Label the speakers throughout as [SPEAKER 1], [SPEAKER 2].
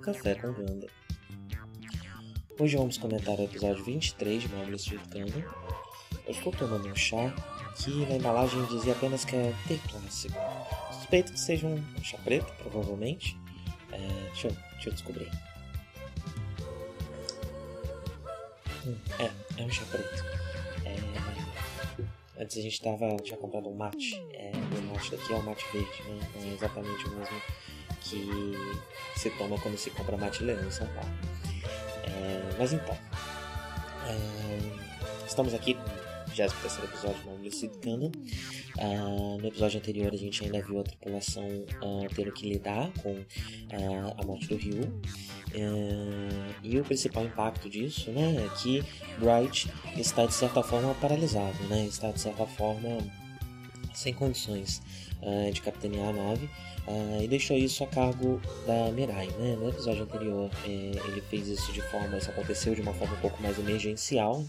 [SPEAKER 1] Café com Ganda. Hoje vamos comentar o episódio 23 de Marvel Street Canon. Eu estou tomando um chá que na embalagem dizia apenas que é ter clássico. Suspeito que seja um chá preto, provavelmente. É, deixa, eu, deixa eu descobrir. Hum, é, é um chá preto. É, antes a gente tava, tinha comprado um mate. É, o mate daqui é o mate verde, né? Não é exatamente o mesmo que se toma quando se compra mate leão em São Paulo. É, mas então, é, estamos aqui com o 23 episódio do Lucid Canon. Uh, no episódio anterior a gente ainda viu a tripulação uh, tendo que lidar com uh, a morte do Ryu. e o principal impacto disso né, é que Bright está de certa forma paralisado, né, está de certa forma sem condições de capitanear a nave Uh, e deixou isso a cargo da Mirai, né? No episódio anterior é, ele fez isso de forma, isso aconteceu de uma forma um pouco mais emergencial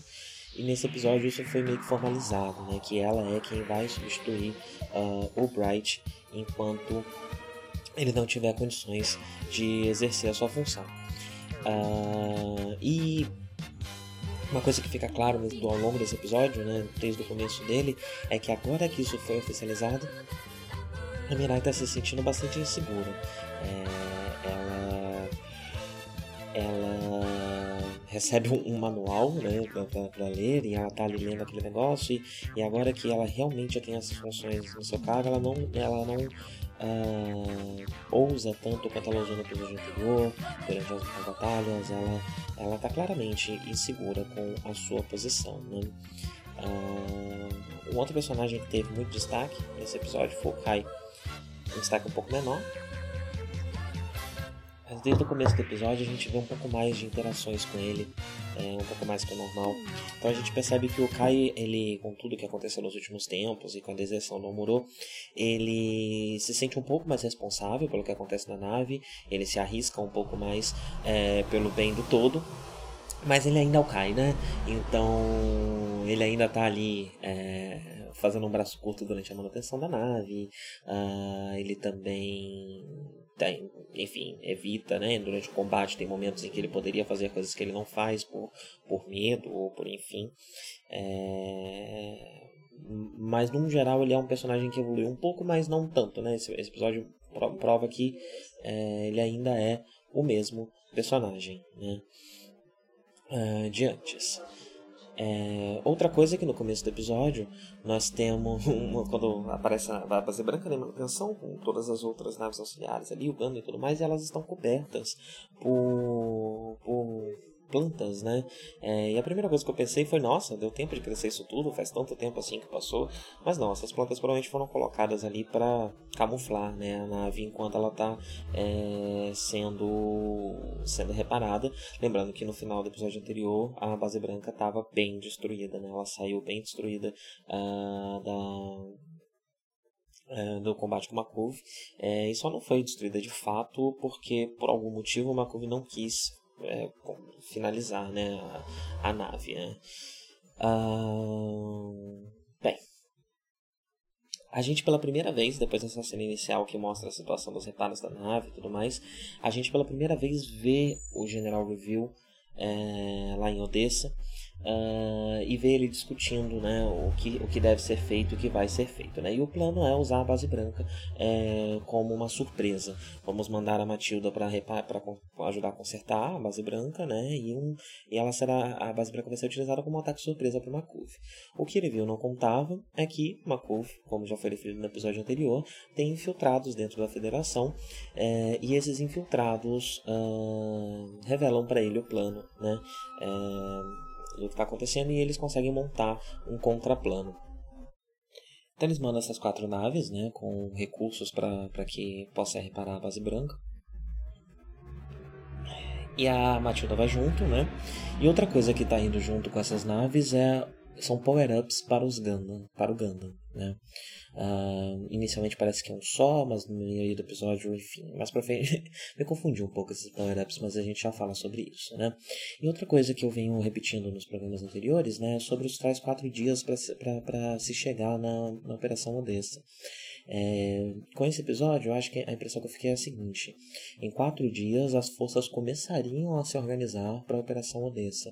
[SPEAKER 1] e nesse episódio isso foi meio que formalizado, né? Que ela é quem vai substituir uh, o Bright enquanto ele não tiver condições de exercer a sua função. Uh, e uma coisa que fica claro ao longo desse episódio, né, desde o começo dele, é que agora que isso foi oficializado, a Mirai está se sentindo bastante insegura. É, ela, ela recebe um, um manual né, para ler e ela está ali lendo aquele negócio e, e, agora que ela realmente tem essas funções no seu cargo, ela não, ela não uh, ousa tanto quanto ela usou no episódio anterior, durante as, as batalhas, ela ela está claramente insegura com a sua posição. Né? Uh, um outro personagem que teve muito destaque nesse episódio foi o Kai um destaque um pouco menor. Mas desde o começo do episódio a gente vê um pouco mais de interações com ele, é, um pouco mais que o normal. Então a gente percebe que o Kai, ele, com tudo que aconteceu nos últimos tempos e com a deserção do Muro, ele se sente um pouco mais responsável pelo que acontece na nave, ele se arrisca um pouco mais é, pelo bem do todo. Mas ele ainda é o Kai, né? Então ele ainda tá ali é, fazendo um braço curto durante a manutenção da nave. Uh, ele também tem, enfim, evita, né? Durante o combate tem momentos em que ele poderia fazer coisas que ele não faz por, por medo ou por enfim. É... Mas, no geral, ele é um personagem que evoluiu um pouco, mas não tanto, né? Esse, esse episódio prova que é, ele ainda é o mesmo personagem, né? Uh, de antes. É, outra coisa é que no começo do episódio nós temos uma, quando aparece a base branca de manutenção com todas as outras naves auxiliares ali, o Ganda e tudo mais, elas estão cobertas por, por plantas, né? É, e a primeira coisa que eu pensei foi, nossa, deu tempo de crescer isso tudo, faz tanto tempo assim que passou. Mas não, essas plantas provavelmente foram colocadas ali para camuflar, né, a nave enquanto ela está é, sendo sendo reparada. Lembrando que no final do episódio anterior a base branca estava bem destruída, né? Ela saiu bem destruída uh, da do combate com Makov é, e só não foi destruída de fato porque por algum motivo Makov não quis é, finalizar né, a, a nave. Né? bem, a gente pela primeira vez, depois dessa cena inicial que mostra a situação dos reparos da nave e tudo mais, a gente pela primeira vez vê o General Review é, lá em Odessa uh, e ver ele discutindo né, o, que, o que deve ser feito e o que vai ser feito. Né? E o plano é usar a base branca é, como uma surpresa. Vamos mandar a Matilda para ajudar a consertar a base branca, né? E, um, e ela será a base branca vai ser utilizada como um ataque surpresa para Makuf. O que ele viu não contava é que Makuf, como já foi referido no episódio anterior, tem infiltrados dentro da Federação é, e esses infiltrados uh, revelam para ele o plano, né? É, do que está acontecendo e eles conseguem montar um contraplano. Então eles mandam essas quatro naves, né, com recursos para que possa reparar a base branca. E a Matilda vai junto, né? E outra coisa que está indo junto com essas naves é são power-ups para os Gundam, para o Gundam, né? Uh, inicialmente parece que é um só, mas no meio do episódio, enfim, mais pra frente me confundi um pouco esses power-ups, mas a gente já fala sobre isso, né? E outra coisa que eu venho repetindo nos programas anteriores, né, é sobre os tais quatro dias para se chegar na, na Operação Odessa. É, com esse episódio, eu acho que a impressão que eu fiquei é a seguinte: em quatro dias, as forças começariam a se organizar para a Operação Odessa.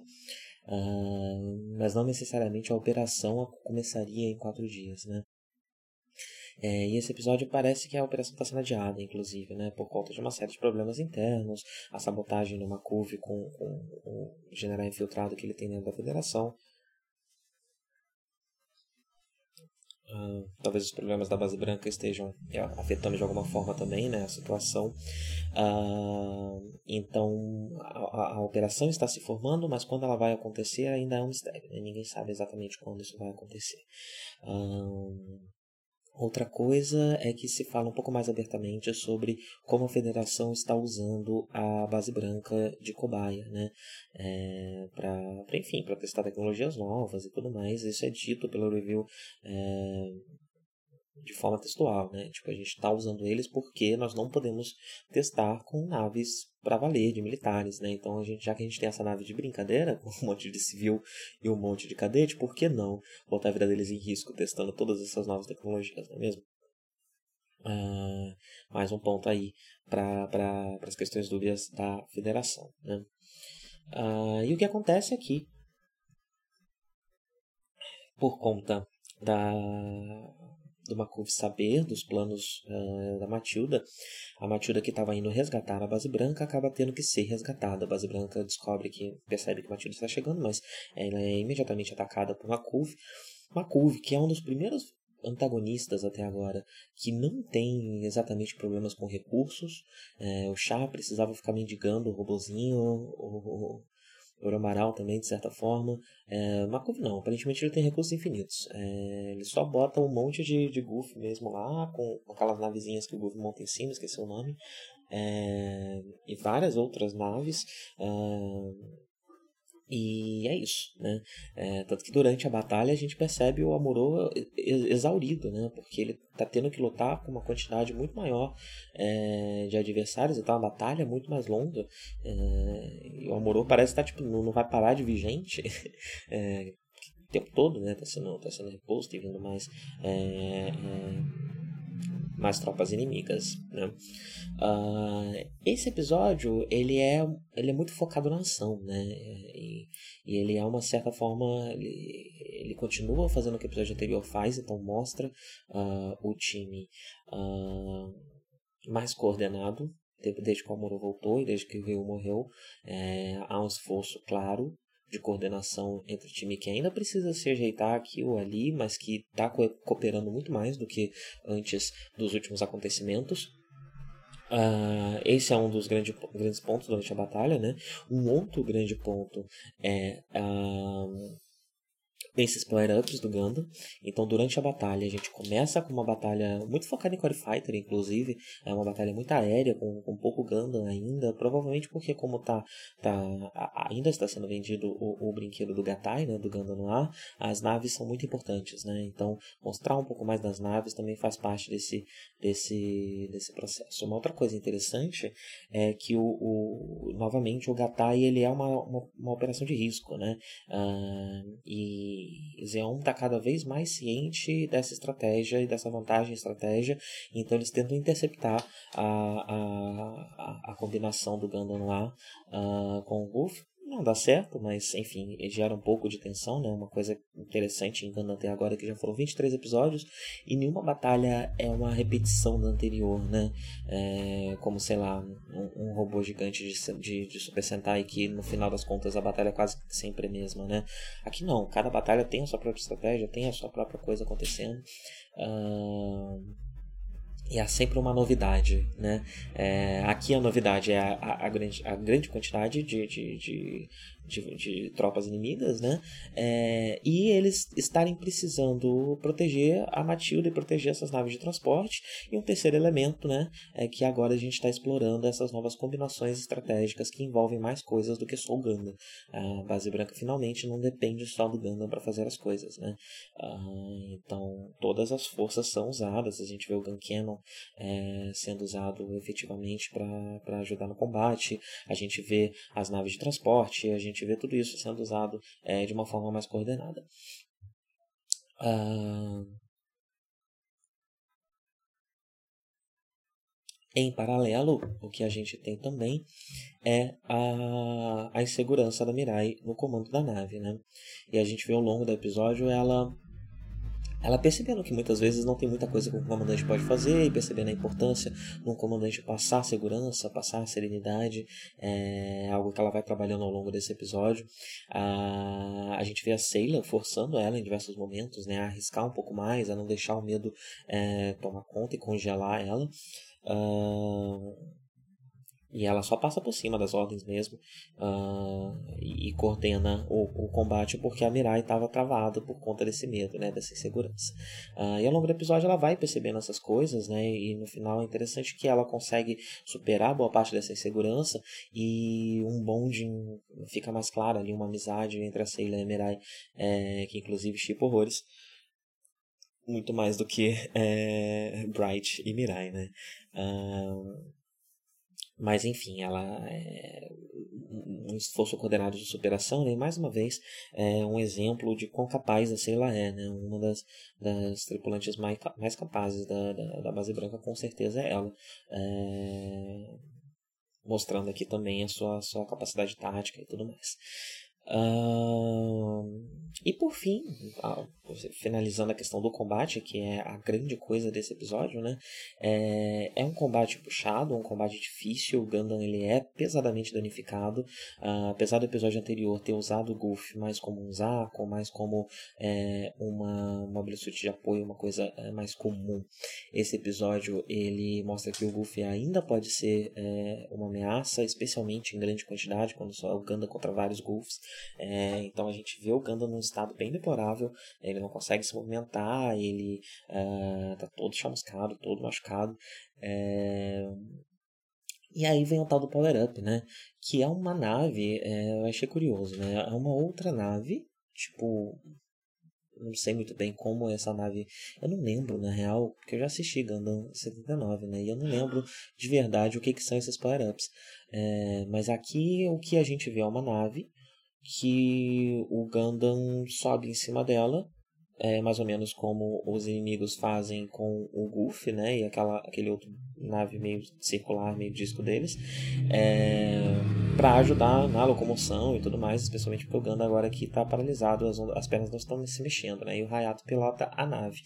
[SPEAKER 1] Uh, mas não necessariamente a operação começaria em quatro dias, né? É, e esse episódio parece que a operação está sendo adiada, inclusive, né, por conta de uma série de problemas internos, a sabotagem numa curva com, com, com o general infiltrado que ele tem dentro da federação, Uh, talvez os problemas da base branca estejam é, afetando de alguma forma também né, a situação. Uh, então a, a, operação está se formando, mas quando ela vai acontecer ainda é um mistério. Né? Ninguém sabe exatamente quando isso vai acontecer. Uh, Outra coisa é que se fala um pouco mais abertamente sobre como a federação está usando a base branca de cobaia, né? É, para, enfim, para testar tecnologias novas e tudo mais. Isso é dito pelo review é, de forma textual, né? Tipo, a gente está usando eles porque nós não podemos testar com naves para valer de militares, né? Então, a gente, já que a gente tem essa nave de brincadeira, com um monte de civil e um monte de cadete, por que não botar a vida deles em risco testando todas essas novas tecnologias, não é mesmo? Uh, mais um ponto aí para pra, as questões dúvidas da federação, né? Uh, e o que acontece aqui, por conta da do Makuf saber dos planos uh, da Matilda, a Matilda que estava indo resgatar a base branca acaba tendo que ser resgatada. A base branca descobre que percebe que Matilda está chegando, mas ela é imediatamente atacada por Makuf. Makuf, que é um dos primeiros antagonistas até agora que não tem exatamente problemas com recursos. É, o Chá precisava ficar mendigando o robozinho, o, Oromaral também, de certa forma. É, Makov não, aparentemente ele tem recursos infinitos. É, ele só bota um monte de, de Goof mesmo lá, com, aquelas navezinhas que o Goof monta em cima, esqueci o nome. É, e várias outras naves. É, e é isso, né? É, tanto que durante a batalha a gente percebe o Amorô exaurido, né? Porque ele tá tendo que lutar com uma quantidade muito maior é, de adversários, então a batalha é muito mais longa. É, e o Amorô parece estar, tá, tipo, não, não vai parar de vir gente. É, o tempo todo, né? Tá sendo, tá sendo reposto e vindo mais mais tropas inimigas. Né? Uh, esse episódio ele é, ele é muito focado na ação, né? E, e ele é uma certa forma ele, ele continua fazendo o que o episódio anterior faz, então mostra uh, o time uh, mais coordenado desde que o Amuro voltou e desde que o Rio morreu. É, há um esforço claro de coordenação entre o time que ainda precisa se ajeitar aqui ou ali, mas que está cooperando muito mais do que antes dos últimos acontecimentos. Uh, esse é um dos grande, grandes pontos durante a batalha, né? Um outro grande ponto é uh, esses power-ups do Gundam. Então, durante a batalha, a gente começa com uma batalha muito focada em Core Fighter, inclusive. É uma batalha muito aérea, com, com pouco Gundam ainda. Provavelmente porque, como tá, tá ainda está sendo vendido o, o brinquedo do Gatai, né, do Gundam no ar, as naves são muito importantes, né? Então, mostrar um pouco mais das naves também faz parte desse, desse, desse processo. Uma outra coisa interessante é que, o, o novamente, o Gatai ele é uma, uma, uma operação de risco, né? Uh, e e está cada vez mais ciente dessa estratégia e dessa vantagem estratégia, então eles tentam interceptar a, a, a, a combinação do Gundam lá uh, com o Golf não dá certo, mas enfim, gera um pouco de tensão, né? Uma coisa interessante em Gundam até agora é que já foram 23 episódios e nenhuma batalha é uma repetição da anterior, né? É, como, sei lá, um, um robô gigante de, de, de, Super Sentai que no final das contas a batalha é quase sempre a mesma, né? Aqui não, cada batalha tem a sua própria estratégia, tem a sua própria coisa acontecendo. Uh e há sempre uma novidade, né? É, aqui a novidade é a, a, a, grande, a grande quantidade de, de, de, de, de tropas inimigas, né? É, e eles estarem precisando proteger a Matilda e proteger essas naves de transporte. E um terceiro elemento, né? É que agora a gente está explorando essas novas combinações estratégicas que envolvem mais coisas do que só o Gundam. A base branca finalmente não depende só do Gundam para fazer as coisas, né? Ah, então todas as forças são usadas. A gente vê o Gun é, sendo usado efetivamente para ajudar no combate. A gente vê as naves de transporte, a gente gente vê tudo isso sendo usado é, de uma forma mais coordenada. Ah, em paralelo, o que a gente tem também é a, a insegurança da Mirai no comando da nave, né? E a gente vê ao longo do episódio ela ela percebendo que muitas vezes não tem muita coisa que o comandante pode fazer e percebendo a importância de um comandante passar segurança, passar serenidade, é algo que ela vai trabalhando ao longo desse episódio. A, a gente vê a Sailor forçando ela em diversos momentos né, a arriscar um pouco mais, a não deixar o medo é, tomar conta e congelar ela. Uh, e ela só passa por cima das ordens mesmo uh, e, coordena o, o, combate porque a Mirai estava travada por conta desse medo, né, dessa insegurança. Uh, e ao longo do episódio ela vai percebendo essas coisas, né, e no final é interessante que ela consegue superar boa parte dessa insegurança e um bonding fica mais claro ali, uma amizade entre a Seila e a Mirai, é, que inclusive chipa horrores muito mais do que é, Bright e Mirai, né? Uh, mas enfim, ela é um esforço coordenado de superação, né? e mais uma vez é um exemplo de quão capaz a Sheila é, né? Uma das, das tripulantes mais, mais capazes da, da, da base branca, com certeza é ela. É... Mostrando aqui também a sua, sua capacidade tática e tudo mais. E por fim, finalizando a questão do combate, que é a grande coisa desse episódio, né? É, é um combate puxado, um combate difícil. O Gundam ele é pesadamente danificado. Uh, apesar do episódio anterior ter usado o Goof mais como um Zaco, mais como é, uma suit de apoio, uma coisa é, mais comum. Esse episódio ele mostra que o Goof ainda pode ser é, uma ameaça, especialmente em grande quantidade, quando só o Gundam contra vários Goofs. É, então a gente vê o Gundam num estado bem deplorável, ele não consegue se movimentar, ele uh, tá todo chamuscado, todo machucado. É... E aí vem o tal do Power Up, né? Que é uma nave, é, eu achei curioso, né? É uma outra nave, tipo, não sei muito bem como essa nave. Eu não lembro, na real, porque eu já assisti Gundam 79, né? E eu não lembro de verdade o que, que são esses power-ups. É, mas aqui o que a gente vê é uma nave que o Gundam sobe em cima dela, é mais ou menos como os inimigos fazem com o Goof, né, e aquela, aquele outro nave meio circular, meio disco deles, é, para ajudar na locomoção e tudo mais, especialmente porque o Ganda agora que está paralisado, as, as pernas não estão se mexendo, né? E o Hayato pilota a nave.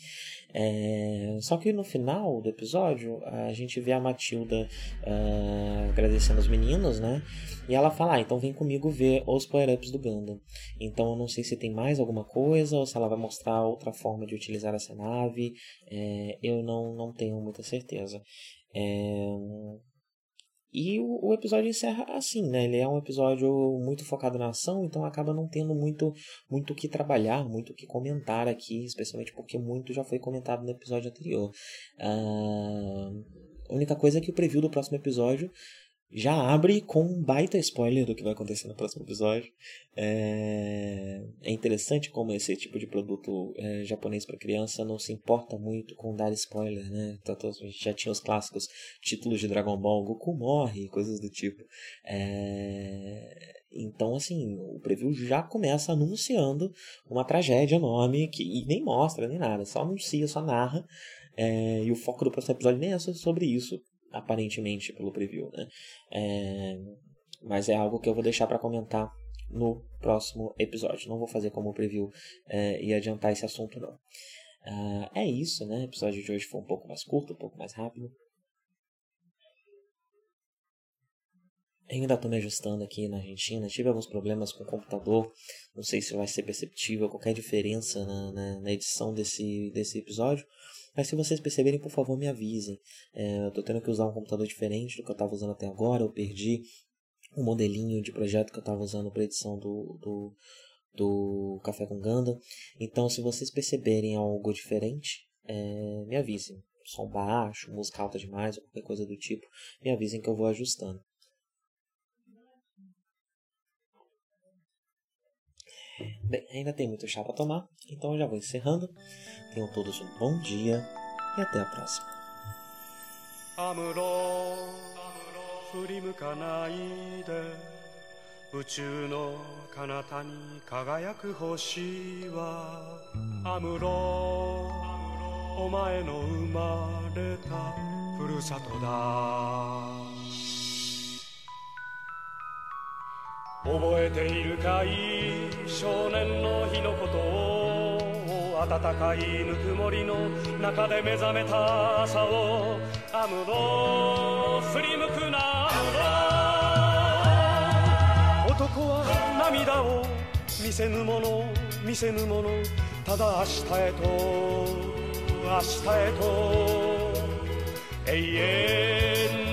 [SPEAKER 1] É, só que no final do episódio, a gente vê a Matilda uh, agradecendo os meninos, né? E ela fala, ah, então vem comigo ver os power-ups do Ganda. Então eu não sei se tem mais alguma coisa ou se ela vai mostrar outra forma de utilizar essa nave. É, eu não, não tenho muita certeza. É... E o, o, episódio encerra assim, né? Ele é um episódio muito focado na ação, então acaba não tendo muito muito o que trabalhar, muito o que comentar aqui, especialmente porque muito já foi comentado no episódio anterior. Uh... A única coisa é que o preview do próximo episódio já abre com um baita spoiler do que vai acontecer no próximo episódio. É, é interessante como esse tipo de produto é, japonês para criança não se importa muito com dar spoiler, né? A gente já tinha os clássicos títulos de Dragon Ball, Goku morre, coisas do tipo. É, então, assim, o preview já começa anunciando uma tragédia enorme que e nem mostra nem nada, só anuncia, só narra. É, e o foco do próximo episódio nem é sobre isso, aparentemente pelo preview, né? É, mas é algo que eu vou deixar para comentar
[SPEAKER 2] no próximo episódio. Não vou fazer como preview é, e adiantar esse assunto, não. Uh, é isso, né? O episódio de hoje foi um pouco mais curto, um pouco mais rápido. Ainda estou me ajustando aqui na Argentina. Tive alguns problemas com o computador. Não sei se vai ser perceptível qualquer diferença na, na, na edição desse, desse episódio. Mas se vocês perceberem, por favor, me avisem. É, eu estou tendo que usar um computador diferente do que eu estava usando até agora. Eu perdi o modelinho de projeto que eu estava usando para edição do, do, do Café com Ganda. Então, se vocês perceberem algo diferente, é, me avisem. Som baixo, música alta demais, ou qualquer coisa do tipo, me avisem que eu vou ajustando. Bem, ainda tem muito chá para tomar, então eu já vou encerrando. Tenham todos um bom dia e até a próxima. 振り向かないで宇宙の彼方に輝く星はアムロお前の生まれたふるさとだ覚えているかい？少年の日のことを暖かいぬくもりの中で目覚めた朝をアムロ振り向くな男は涙を見せぬもの。見せぬもの。ただ明日へと。明日へと。永遠。